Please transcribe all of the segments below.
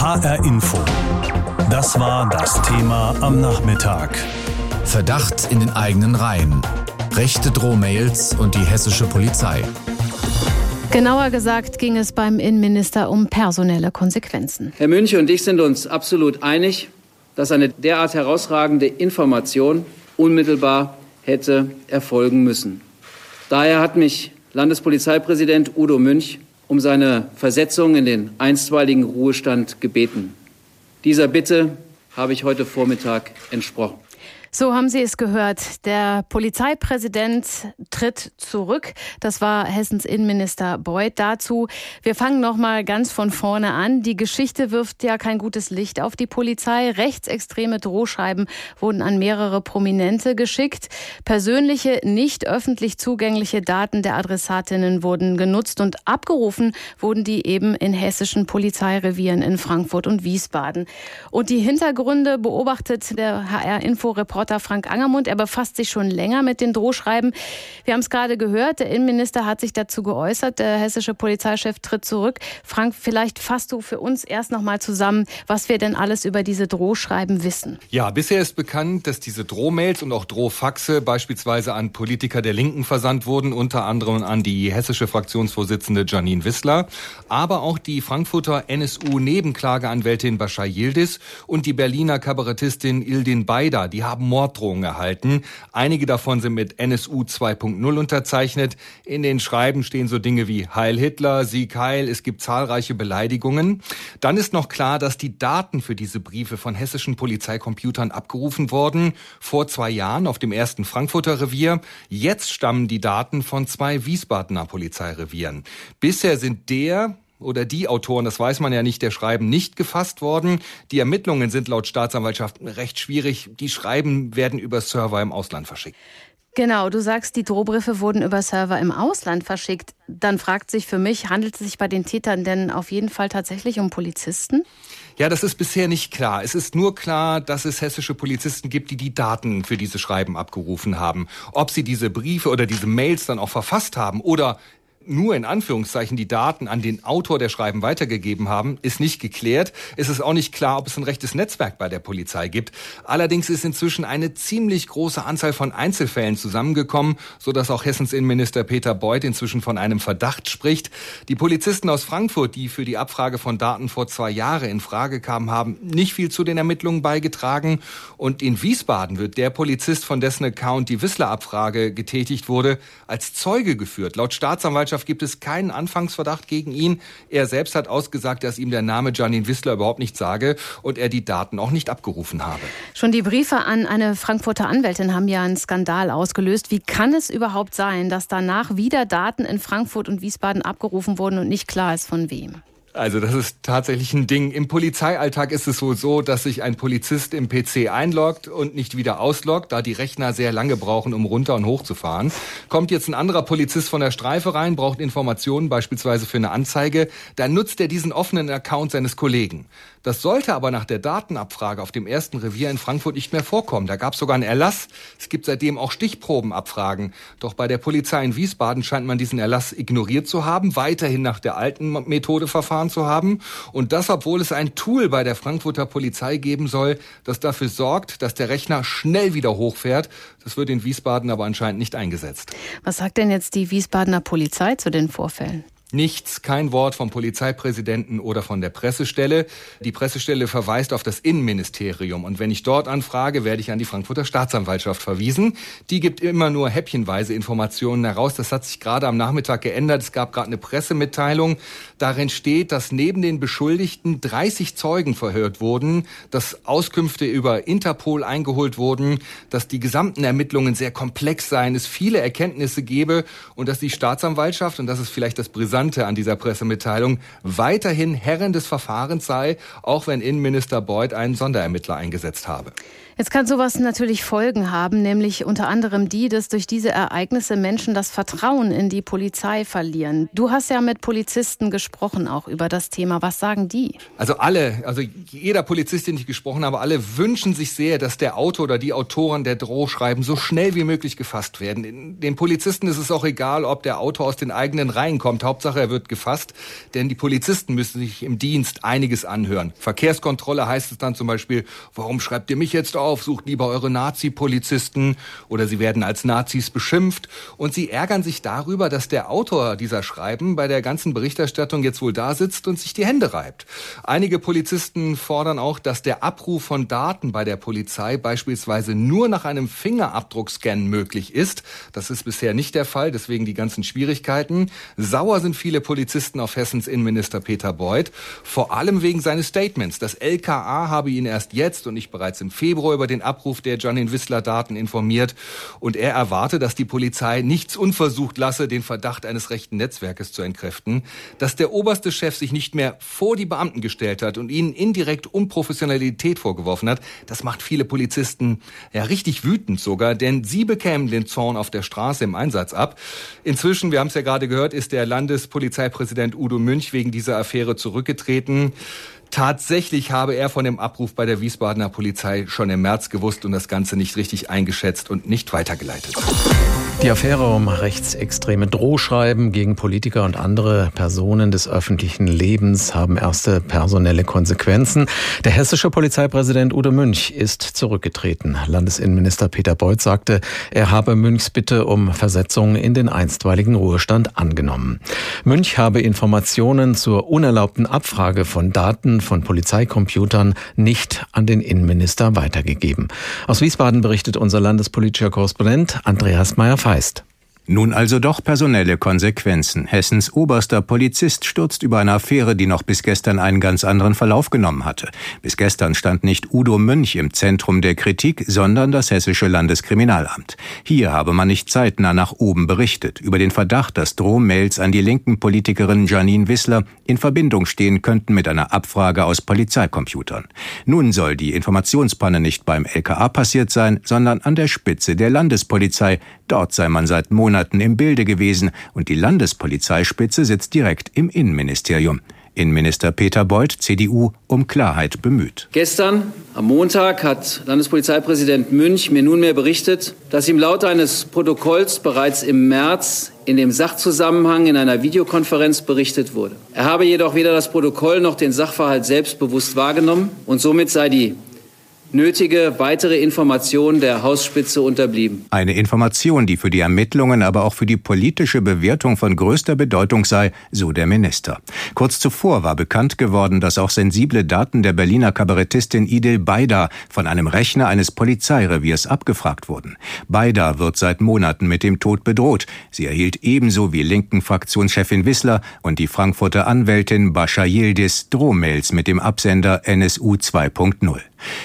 HR Info. Das war das Thema am Nachmittag. Verdacht in den eigenen Reihen. Rechte Drohmails und die hessische Polizei. Genauer gesagt ging es beim Innenminister um personelle Konsequenzen. Herr Münch und ich sind uns absolut einig, dass eine derart herausragende Information unmittelbar hätte erfolgen müssen. Daher hat mich Landespolizeipräsident Udo Münch um seine Versetzung in den einstweiligen Ruhestand gebeten. Dieser Bitte habe ich heute Vormittag entsprochen. So haben Sie es gehört. Der Polizeipräsident tritt zurück. Das war Hessens Innenminister Beuth dazu. Wir fangen noch mal ganz von vorne an. Die Geschichte wirft ja kein gutes Licht auf die Polizei. Rechtsextreme Drohschreiben wurden an mehrere Prominente geschickt. Persönliche, nicht öffentlich zugängliche Daten der Adressatinnen wurden genutzt und abgerufen wurden die eben in hessischen Polizeirevieren in Frankfurt und Wiesbaden. Und die Hintergründe beobachtet der HR-Info-Reporter Reporter Frank Angermund. Er befasst sich schon länger mit den Drohschreiben. Wir haben es gerade gehört, der Innenminister hat sich dazu geäußert. Der hessische Polizeichef tritt zurück. Frank, vielleicht fasst du für uns erst noch mal zusammen, was wir denn alles über diese Drohschreiben wissen. Ja, bisher ist bekannt, dass diese Drohmails und auch Drohfaxe beispielsweise an Politiker der Linken versandt wurden, unter anderem an die hessische Fraktionsvorsitzende Janine Wissler, aber auch die Frankfurter NSU-Nebenklageanwältin Bashar Yildiz und die Berliner Kabarettistin Ildin Beider. Die haben Morddrohungen erhalten. Einige davon sind mit NSU 2.0 unterzeichnet. In den Schreiben stehen so Dinge wie Heil Hitler, Sieg Heil. Es gibt zahlreiche Beleidigungen. Dann ist noch klar, dass die Daten für diese Briefe von hessischen Polizeicomputern abgerufen wurden. Vor zwei Jahren auf dem ersten Frankfurter Revier. Jetzt stammen die Daten von zwei Wiesbadener Polizeirevieren. Bisher sind der oder die Autoren, das weiß man ja nicht, der Schreiben nicht gefasst worden. Die Ermittlungen sind laut Staatsanwaltschaft recht schwierig. Die Schreiben werden über Server im Ausland verschickt. Genau, du sagst, die Drohbriefe wurden über Server im Ausland verschickt. Dann fragt sich für mich, handelt es sich bei den Tätern denn auf jeden Fall tatsächlich um Polizisten? Ja, das ist bisher nicht klar. Es ist nur klar, dass es hessische Polizisten gibt, die die Daten für diese Schreiben abgerufen haben. Ob sie diese Briefe oder diese Mails dann auch verfasst haben oder nur in Anführungszeichen die Daten an den Autor der Schreiben weitergegeben haben, ist nicht geklärt. Es ist auch nicht klar, ob es ein rechtes Netzwerk bei der Polizei gibt. Allerdings ist inzwischen eine ziemlich große Anzahl von Einzelfällen zusammengekommen, so dass auch Hessens Innenminister Peter Beuth inzwischen von einem Verdacht spricht. Die Polizisten aus Frankfurt, die für die Abfrage von Daten vor zwei Jahren in Frage kamen, haben nicht viel zu den Ermittlungen beigetragen. Und in Wiesbaden wird der Polizist, von dessen Account die Whistler-Abfrage getätigt wurde, als Zeuge geführt. Laut Staatsanwaltschaft Staatsanwaltschaft gibt es keinen Anfangsverdacht gegen ihn. Er selbst hat ausgesagt, dass ihm der Name Janine Wissler überhaupt nicht sage und er die Daten auch nicht abgerufen habe. Schon die Briefe an eine Frankfurter Anwältin haben ja einen Skandal ausgelöst. Wie kann es überhaupt sein, dass danach wieder Daten in Frankfurt und Wiesbaden abgerufen wurden und nicht klar ist von wem? Also das ist tatsächlich ein Ding. Im Polizeialltag ist es wohl so, dass sich ein Polizist im PC einloggt und nicht wieder ausloggt, da die Rechner sehr lange brauchen, um runter und hoch zu fahren. Kommt jetzt ein anderer Polizist von der Streife rein, braucht Informationen beispielsweise für eine Anzeige, dann nutzt er diesen offenen Account seines Kollegen. Das sollte aber nach der Datenabfrage auf dem ersten Revier in Frankfurt nicht mehr vorkommen. Da gab es sogar einen Erlass. Es gibt seitdem auch Stichprobenabfragen. Doch bei der Polizei in Wiesbaden scheint man diesen Erlass ignoriert zu haben, weiterhin nach der alten Methode verfahren zu haben. Und das, obwohl es ein Tool bei der Frankfurter Polizei geben soll, das dafür sorgt, dass der Rechner schnell wieder hochfährt. Das wird in Wiesbaden aber anscheinend nicht eingesetzt. Was sagt denn jetzt die Wiesbadener Polizei zu den Vorfällen? Nichts, kein Wort vom Polizeipräsidenten oder von der Pressestelle. Die Pressestelle verweist auf das Innenministerium. Und wenn ich dort anfrage, werde ich an die Frankfurter Staatsanwaltschaft verwiesen. Die gibt immer nur häppchenweise Informationen heraus. Das hat sich gerade am Nachmittag geändert. Es gab gerade eine Pressemitteilung. Darin steht, dass neben den Beschuldigten 30 Zeugen verhört wurden, dass Auskünfte über Interpol eingeholt wurden, dass die gesamten Ermittlungen sehr komplex seien, es viele Erkenntnisse gebe und dass die Staatsanwaltschaft, und das ist vielleicht das Brisante, an dieser Pressemitteilung weiterhin Herrin des Verfahrens sei, auch wenn Innenminister Beuth einen Sonderermittler eingesetzt habe. Jetzt kann sowas natürlich Folgen haben, nämlich unter anderem die, dass durch diese Ereignisse Menschen das Vertrauen in die Polizei verlieren. Du hast ja mit Polizisten gesprochen auch über das Thema. Was sagen die? Also alle, also jeder Polizist, den ich gesprochen habe, alle wünschen sich sehr, dass der Autor oder die Autoren der Drohschreiben so schnell wie möglich gefasst werden. Den Polizisten ist es auch egal, ob der Autor aus den eigenen Reihen kommt. Hauptsache, er wird gefasst, denn die Polizisten müssen sich im Dienst einiges anhören. Verkehrskontrolle heißt es dann zum Beispiel, warum schreibt ihr mich jetzt auf? Auf, sucht lieber eure Nazi-Polizisten oder sie werden als Nazis beschimpft und sie ärgern sich darüber, dass der Autor dieser Schreiben bei der ganzen Berichterstattung jetzt wohl da sitzt und sich die Hände reibt. Einige Polizisten fordern auch, dass der Abruf von Daten bei der Polizei beispielsweise nur nach einem Fingerabdruckscan möglich ist. Das ist bisher nicht der Fall, deswegen die ganzen Schwierigkeiten. Sauer sind viele Polizisten auf Hessens Innenminister Peter Beuth, vor allem wegen seines Statements. Das LKA habe ihn erst jetzt und nicht bereits im Februar über den Abruf der Janin Wissler Daten informiert und er erwarte, dass die Polizei nichts unversucht lasse, den Verdacht eines rechten Netzwerkes zu entkräften, dass der oberste Chef sich nicht mehr vor die Beamten gestellt hat und ihnen indirekt Unprofessionalität vorgeworfen hat, das macht viele Polizisten ja richtig wütend sogar, denn sie bekämen den Zorn auf der Straße im Einsatz ab. Inzwischen, wir haben es ja gerade gehört, ist der Landespolizeipräsident Udo Münch wegen dieser Affäre zurückgetreten. Tatsächlich habe er von dem Abruf bei der Wiesbadener Polizei schon im März gewusst und das Ganze nicht richtig eingeschätzt und nicht weitergeleitet. Die Affäre um rechtsextreme Drohschreiben gegen Politiker und andere Personen des öffentlichen Lebens haben erste personelle Konsequenzen. Der hessische Polizeipräsident Udo Münch ist zurückgetreten. Landesinnenminister Peter Beuth sagte, er habe Münchs Bitte um Versetzung in den einstweiligen Ruhestand angenommen. Münch habe Informationen zur unerlaubten Abfrage von Daten von Polizeicomputern nicht an den Innenminister weitergegeben. Aus Wiesbaden berichtet unser landespolitischer Korrespondent Andreas Meyer-Feist heißt. Nun also doch personelle Konsequenzen. Hessens oberster Polizist stürzt über eine Affäre, die noch bis gestern einen ganz anderen Verlauf genommen hatte. Bis gestern stand nicht Udo Mönch im Zentrum der Kritik, sondern das Hessische Landeskriminalamt. Hier habe man nicht zeitnah nach oben berichtet über den Verdacht, dass Drohmails an die linken Politikerin Janine Wissler in Verbindung stehen könnten mit einer Abfrage aus Polizeicomputern. Nun soll die Informationspanne nicht beim LKA passiert sein, sondern an der Spitze der Landespolizei. Dort sei man seit Monaten im Bilde gewesen und die Landespolizeispitze sitzt direkt im Innenministerium. Innenminister Peter Beuth, CDU, um Klarheit bemüht. Gestern, am Montag, hat Landespolizeipräsident Münch mir nunmehr berichtet, dass ihm laut eines Protokolls bereits im März in dem Sachzusammenhang in einer Videokonferenz berichtet wurde. Er habe jedoch weder das Protokoll noch den Sachverhalt selbstbewusst wahrgenommen und somit sei die nötige weitere Information der Hausspitze unterblieben. Eine Information, die für die Ermittlungen, aber auch für die politische Bewertung von größter Bedeutung sei, so der Minister. Kurz zuvor war bekannt geworden, dass auch sensible Daten der Berliner Kabarettistin Idil Beida von einem Rechner eines Polizeireviers abgefragt wurden. Beida wird seit Monaten mit dem Tod bedroht. Sie erhielt ebenso wie linken Fraktionschefin Wissler und die Frankfurter Anwältin Bascha Yildiz Drohmails mit dem Absender NSU 2.0.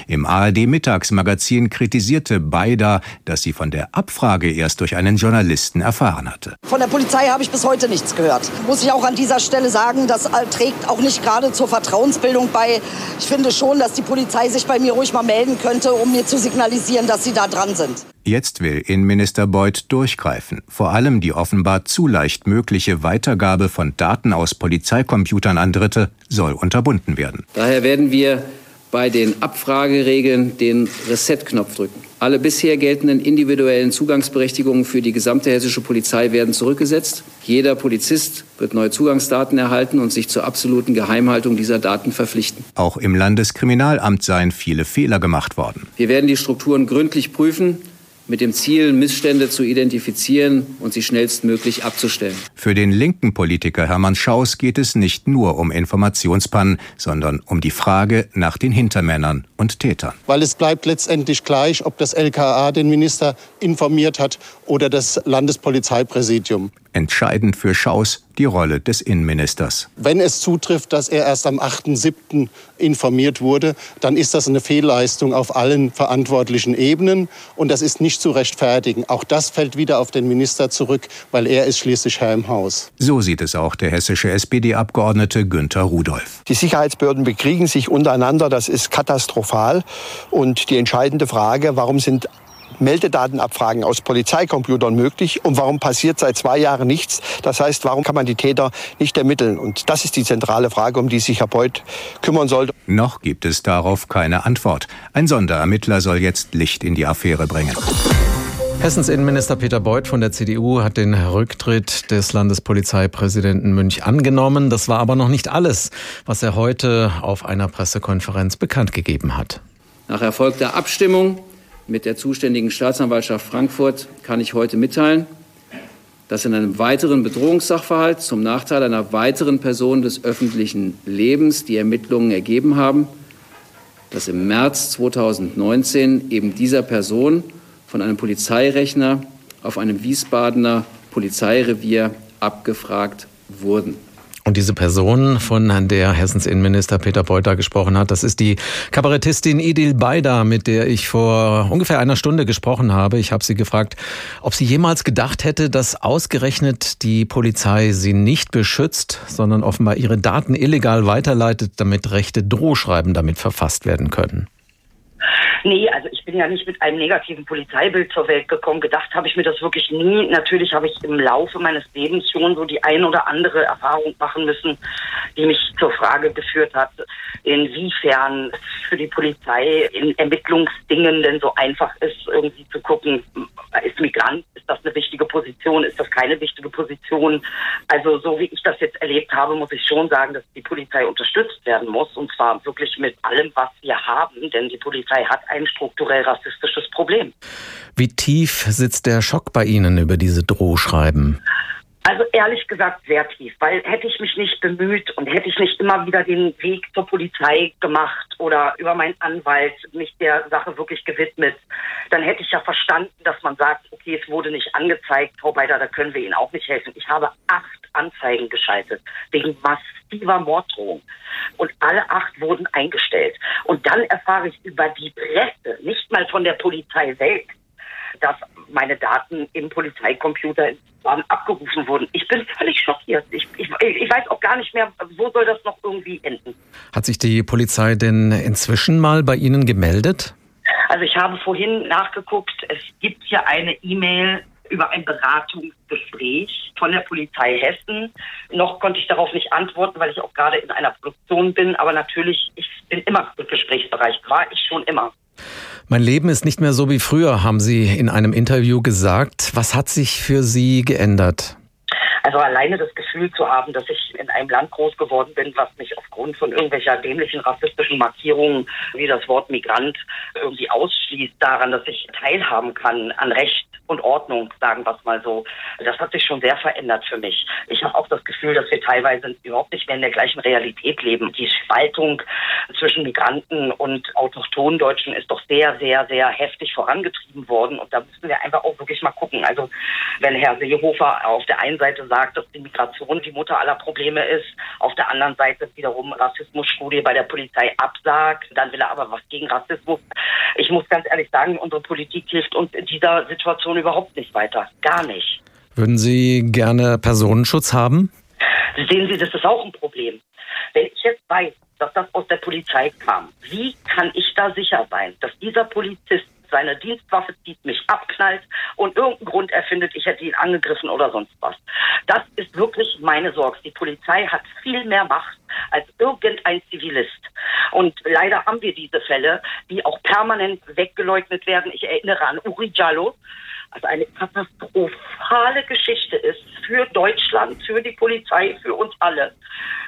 Im ARD-Mittagsmagazin kritisierte Beida, dass sie von der Abfrage erst durch einen Journalisten erfahren hatte. Von der Polizei habe ich bis heute nichts gehört. Muss ich auch an dieser Stelle sagen, das trägt auch nicht gerade zur Vertrauensbildung bei. Ich finde schon, dass die Polizei sich bei mir ruhig mal melden könnte, um mir zu signalisieren, dass sie da dran sind. Jetzt will Innenminister Beuth durchgreifen. Vor allem die offenbar zu leicht mögliche Weitergabe von Daten aus Polizeicomputern an Dritte soll unterbunden werden. Daher werden wir bei den Abfrageregeln den Reset-Knopf drücken. Alle bisher geltenden individuellen Zugangsberechtigungen für die gesamte hessische Polizei werden zurückgesetzt. Jeder Polizist wird neue Zugangsdaten erhalten und sich zur absoluten Geheimhaltung dieser Daten verpflichten. Auch im Landeskriminalamt seien viele Fehler gemacht worden. Wir werden die Strukturen gründlich prüfen mit dem Ziel, Missstände zu identifizieren und sie schnellstmöglich abzustellen. Für den linken Politiker Hermann Schaus geht es nicht nur um Informationspannen, sondern um die Frage nach den Hintermännern und Tätern. Weil es bleibt letztendlich gleich, ob das LKA den Minister informiert hat oder das Landespolizeipräsidium. Entscheidend für Schaus die Rolle des Innenministers. Wenn es zutrifft, dass er erst am 8.7. informiert wurde, dann ist das eine Fehlleistung auf allen verantwortlichen Ebenen und das ist nicht zu rechtfertigen. Auch das fällt wieder auf den Minister zurück, weil er ist schließlich Herr im Haus. So sieht es auch der hessische SPD-Abgeordnete Günther Rudolph. Die Sicherheitsbehörden bekriegen sich untereinander, das ist katastrophal. Und die entscheidende Frage, warum sind Meldedatenabfragen aus Polizeicomputern möglich und warum passiert seit zwei Jahren nichts? Das heißt, warum kann man die Täter nicht ermitteln? Und das ist die zentrale Frage, um die sich Herr Beuth kümmern sollte. Noch gibt es darauf keine Antwort. Ein Sonderermittler soll jetzt Licht in die Affäre bringen. Hessens Innenminister Peter Beuth von der CDU hat den Rücktritt des Landespolizeipräsidenten Münch angenommen. Das war aber noch nicht alles, was er heute auf einer Pressekonferenz bekannt gegeben hat. Nach erfolgter Abstimmung mit der zuständigen Staatsanwaltschaft Frankfurt kann ich heute mitteilen, dass in einem weiteren Bedrohungssachverhalt zum Nachteil einer weiteren Person des öffentlichen Lebens die Ermittlungen ergeben haben, dass im März 2019 eben dieser Person von einem Polizeirechner auf einem Wiesbadener Polizeirevier abgefragt wurden. Und diese Person, von der Hessens Innenminister Peter Beuter gesprochen hat, das ist die Kabarettistin Idil Beida, mit der ich vor ungefähr einer Stunde gesprochen habe. Ich habe sie gefragt, ob sie jemals gedacht hätte, dass ausgerechnet die Polizei sie nicht beschützt, sondern offenbar ihre Daten illegal weiterleitet, damit rechte Drohschreiben damit verfasst werden können. Nee, also ich bin ja nicht mit einem negativen Polizeibild zur Welt gekommen. Gedacht habe ich mir das wirklich nie. Natürlich habe ich im Laufe meines Lebens schon so die ein oder andere Erfahrung machen müssen, die mich zur Frage geführt hat, inwiefern es für die Polizei in Ermittlungsdingen denn so einfach ist, irgendwie zu gucken, ist Migrant, ist das eine wichtige Position, ist das keine wichtige Position. Also so wie ich das jetzt erlebt habe, muss ich schon sagen, dass die Polizei unterstützt werden muss und zwar wirklich mit allem, was wir haben, denn die Polizei hat ein strukturell rassistisches Problem. Wie tief sitzt der Schock bei Ihnen über diese Drohschreiben? Also ehrlich gesagt sehr tief, weil hätte ich mich nicht bemüht und hätte ich nicht immer wieder den Weg zur Polizei gemacht oder über meinen Anwalt mich der Sache wirklich gewidmet, dann hätte ich ja verstanden, dass man sagt, okay, es wurde nicht angezeigt, Frau Beider, da können wir Ihnen auch nicht helfen. Ich habe acht Anzeigen geschaltet wegen massiver Morddrohung und alle acht wurden eingestellt. Und dann erfahre ich über die Presse, nicht mal von der Polizei selbst, dass meine Daten im Polizeicomputer abgerufen wurden. Ich bin völlig schockiert. Ich, ich, ich weiß auch gar nicht mehr, wo soll das noch irgendwie enden. Hat sich die Polizei denn inzwischen mal bei Ihnen gemeldet? Also ich habe vorhin nachgeguckt, es gibt hier eine E-Mail über ein Beratungsgespräch von der Polizei Hessen. Noch konnte ich darauf nicht antworten, weil ich auch gerade in einer Produktion bin. Aber natürlich, ich bin immer im Gesprächsbereich, war ich schon immer. Mein Leben ist nicht mehr so wie früher, haben Sie in einem Interview gesagt. Was hat sich für Sie geändert? Also alleine das Gefühl zu haben, dass ich in einem Land groß geworden bin, was mich aufgrund von irgendwelcher dämlichen rassistischen Markierungen wie das Wort Migrant irgendwie ausschließt daran, dass ich teilhaben kann an Recht und Ordnung, sagen wir es mal so. Das hat sich schon sehr verändert für mich. Ich habe auch das Gefühl, dass wir teilweise überhaupt nicht mehr in der gleichen Realität leben. Die Spaltung zwischen Migranten und autochthonen Deutschen ist doch sehr, sehr, sehr heftig vorangetrieben worden. Und da müssen wir einfach auch wirklich mal gucken. Also wenn Herr Seehofer auf der einen Seite sagt, dass die Migration die Mutter aller Probleme ist, auf der anderen Seite wiederum Rassismusstudie bei der Polizei absagt, dann will er aber was gegen Rassismus. Ich muss ganz ehrlich sagen, unsere Politik hilft uns in dieser Situation überhaupt nicht weiter. Gar nicht. Würden Sie gerne Personenschutz haben? Sehen Sie, das ist auch ein Problem. Wenn ich jetzt weiß, dass das aus der Polizei kam, wie kann ich da sicher sein, dass dieser Polizist seine Dienstwaffe zieht, mich abknallt und irgendeinen Grund erfindet, ich hätte ihn angegriffen oder sonst was. Das ist wirklich meine Sorge. Die Polizei hat viel mehr Macht als irgendein Zivilist. Und leider haben wir diese Fälle, die auch permanent weggeleugnet werden. Ich erinnere an Uri Jallo, also eine katastrophale Geschichte ist für Deutschland, für die Polizei, für uns alle.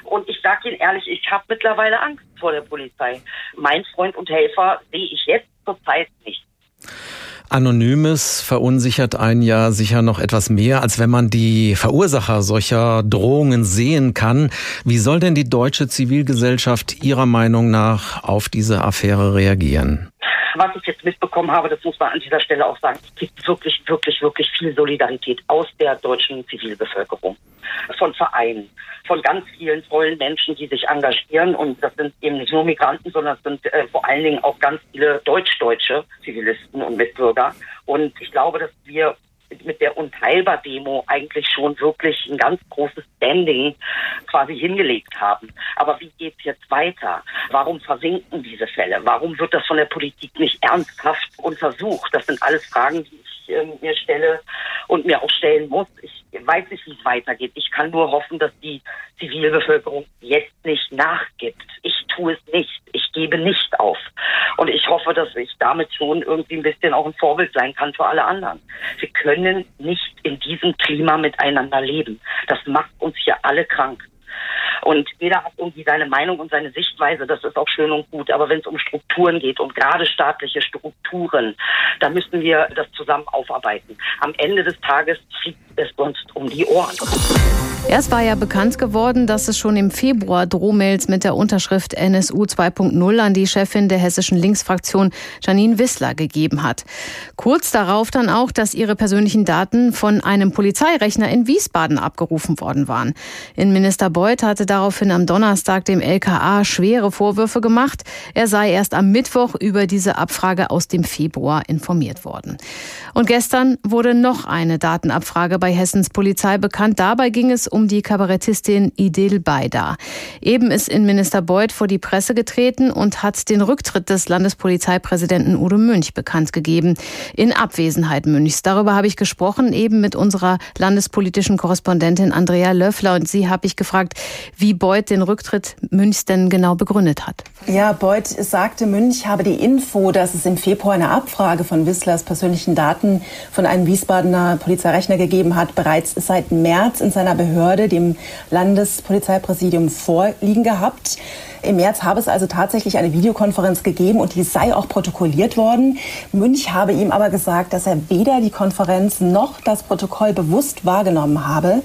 Und ich sage Ihnen ehrlich, ich habe mittlerweile Angst vor der Polizei. Mein Freund und Helfer sehe ich jetzt zurzeit nicht. Anonymes verunsichert einen ja sicher noch etwas mehr, als wenn man die Verursacher solcher Drohungen sehen kann. Wie soll denn die deutsche Zivilgesellschaft Ihrer Meinung nach auf diese Affäre reagieren? Was ich jetzt mitbekommen habe, das muss man an dieser Stelle auch sagen, es gibt wirklich, wirklich, wirklich viel Solidarität aus der deutschen Zivilbevölkerung, von Vereinen, von ganz vielen tollen Menschen, die sich engagieren. Und das sind eben nicht nur Migranten, sondern sind äh, vor allen Dingen auch ganz viele deutsch-deutsche Zivilisten und Mitbürger. Und ich glaube, dass wir mit der Unteilbar-Demo eigentlich schon wirklich ein ganz großes Standing quasi hingelegt haben. Aber wie geht's jetzt weiter? Warum versinken diese Fälle? Warum wird das von der Politik nicht ernsthaft untersucht? Das sind alles Fragen, die ich äh, mir stelle und mir auch stellen muss. Ich weiß nicht, wie es weitergeht. Ich kann nur hoffen, dass die Zivilbevölkerung jetzt nicht nachgibt. Ich tue es nicht. Ich gebe nicht auf. Und ich hoffe, dass ich damit schon irgendwie ein bisschen auch ein Vorbild sein kann für alle anderen. Wir können nicht in diesem Klima miteinander leben. Das macht uns hier alle krank. Und jeder hat irgendwie seine Meinung und seine Sichtweise, das ist auch schön und gut. Aber wenn es um Strukturen geht und gerade staatliche Strukturen, da müssen wir das zusammen aufarbeiten. Am Ende des Tages fliegt es uns um die Ohren. Erst war ja bekannt geworden, dass es schon im Februar Drohmails mit der Unterschrift NSU 2.0 an die Chefin der hessischen Linksfraktion Janine Wissler gegeben hat. Kurz darauf dann auch, dass ihre persönlichen Daten von einem Polizeirechner in Wiesbaden abgerufen worden waren. Innenminister Beuth hatte daraufhin am Donnerstag dem LKA schwere Vorwürfe gemacht. Er sei erst am Mittwoch über diese Abfrage aus dem Februar informiert worden. Und gestern wurde noch eine Datenabfrage bei Hessens Polizei bekannt. Dabei ging es um die Kabarettistin Idil Baida. Eben ist Innenminister Beuth vor die Presse getreten und hat den Rücktritt des Landespolizeipräsidenten Udo Münch bekannt gegeben. In Abwesenheit Münchs. Darüber habe ich gesprochen, eben mit unserer landespolitischen Korrespondentin Andrea Löffler. Und sie habe ich gefragt, wie Beuth den Rücktritt Münchs denn genau begründet hat. Ja, Beuth sagte, Münch habe die Info, dass es im Februar eine Abfrage von Wisslers persönlichen Daten von einem Wiesbadener Polizeirechner gegeben hat, bereits seit März in seiner Behörde, dem Landespolizeipräsidium, vorliegen gehabt. Im März habe es also tatsächlich eine Videokonferenz gegeben und die sei auch protokolliert worden. Münch habe ihm aber gesagt, dass er weder die Konferenz noch das Protokoll bewusst wahrgenommen habe.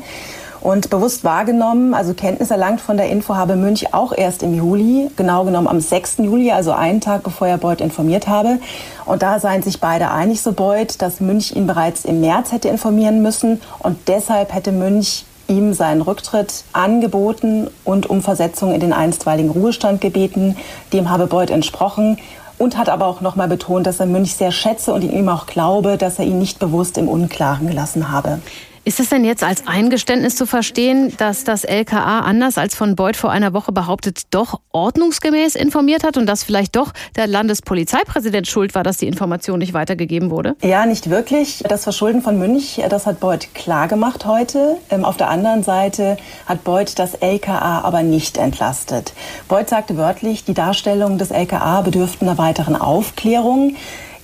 Und bewusst wahrgenommen, also Kenntnis erlangt von der Info habe Münch auch erst im Juli, genau genommen am 6. Juli, also einen Tag bevor er Beuth informiert habe. Und da seien sich beide einig, so Beuth, dass Münch ihn bereits im März hätte informieren müssen. Und deshalb hätte Münch ihm seinen Rücktritt angeboten und um Versetzung in den einstweiligen Ruhestand gebeten. Dem habe Beuth entsprochen und hat aber auch noch mal betont, dass er Münch sehr schätze und ihm auch glaube, dass er ihn nicht bewusst im Unklaren gelassen habe. Ist es denn jetzt als Eingeständnis zu verstehen, dass das LKA anders als von Beuth vor einer Woche behauptet, doch ordnungsgemäß informiert hat und dass vielleicht doch der Landespolizeipräsident schuld war, dass die Information nicht weitergegeben wurde? Ja, nicht wirklich. Das Verschulden von Münch, das hat Beuth klar gemacht heute. Ähm, auf der anderen Seite hat Beuth das LKA aber nicht entlastet. Beuth sagte wörtlich, die Darstellungen des LKA bedürften einer weiteren Aufklärung.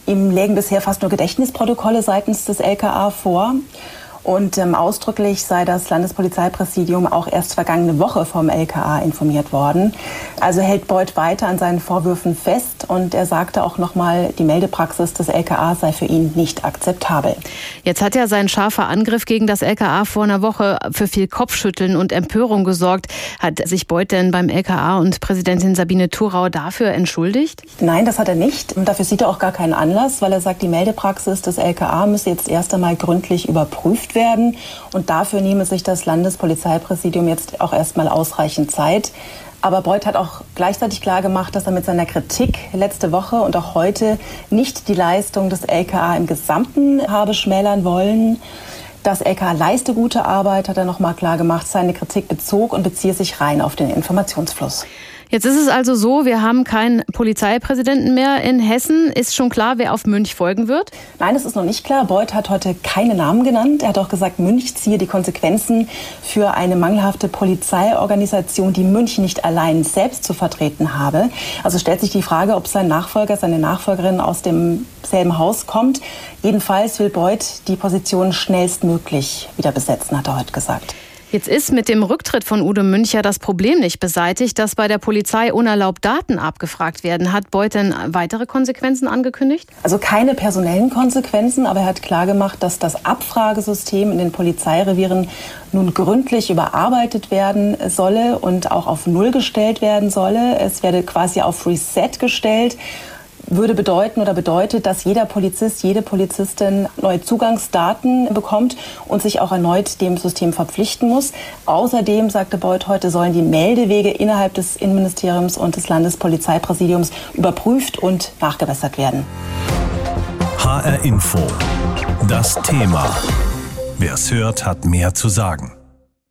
Ihm lägen bisher fast nur Gedächtnisprotokolle seitens des LKA vor. Und ähm, ausdrücklich sei das Landespolizeipräsidium auch erst vergangene Woche vom LKA informiert worden. Also hält Beuth weiter an seinen Vorwürfen fest und er sagte auch nochmal, die Meldepraxis des LKA sei für ihn nicht akzeptabel. Jetzt hat ja sein scharfer Angriff gegen das LKA vor einer Woche für viel Kopfschütteln und Empörung gesorgt. Hat sich Beuth denn beim LKA und Präsidentin Sabine Thurau dafür entschuldigt? Nein, das hat er nicht. Und dafür sieht er auch gar keinen Anlass, weil er sagt, die Meldepraxis des LKA müsse jetzt erst einmal gründlich überprüft werden werden. Und dafür nehme sich das Landespolizeipräsidium jetzt auch erstmal ausreichend Zeit. Aber Beuth hat auch gleichzeitig klar gemacht, dass er mit seiner Kritik letzte Woche und auch heute nicht die Leistung des LKA im Gesamten habe schmälern wollen. Das LKA leiste gute Arbeit, hat er noch mal klar gemacht. Seine Kritik bezog und beziehe sich rein auf den Informationsfluss. Jetzt ist es also so, wir haben keinen Polizeipräsidenten mehr in Hessen. Ist schon klar, wer auf Münch folgen wird? Nein, es ist noch nicht klar. Beuth hat heute keine Namen genannt. Er hat auch gesagt, Münch ziehe die Konsequenzen für eine mangelhafte Polizeiorganisation, die Münch nicht allein selbst zu vertreten habe. Also stellt sich die Frage, ob sein Nachfolger, seine Nachfolgerin aus demselben Haus kommt. Jedenfalls will Beuth die Position schnellstmöglich wieder besetzen, hat er heute gesagt. Jetzt ist mit dem Rücktritt von Udo Müncher das Problem nicht beseitigt, dass bei der Polizei unerlaubt Daten abgefragt werden. Hat Beuth denn weitere Konsequenzen angekündigt? Also keine personellen Konsequenzen, aber er hat klargemacht, dass das Abfragesystem in den Polizeirevieren nun gründlich überarbeitet werden solle und auch auf Null gestellt werden solle. Es werde quasi auf Reset gestellt würde bedeuten oder bedeutet, dass jeder Polizist, jede Polizistin neue Zugangsdaten bekommt und sich auch erneut dem System verpflichten muss. Außerdem, sagte Beuth heute, sollen die Meldewege innerhalb des Innenministeriums und des Landespolizeipräsidiums überprüft und nachgebessert werden. HR Info. Das Thema. Wer es hört, hat mehr zu sagen.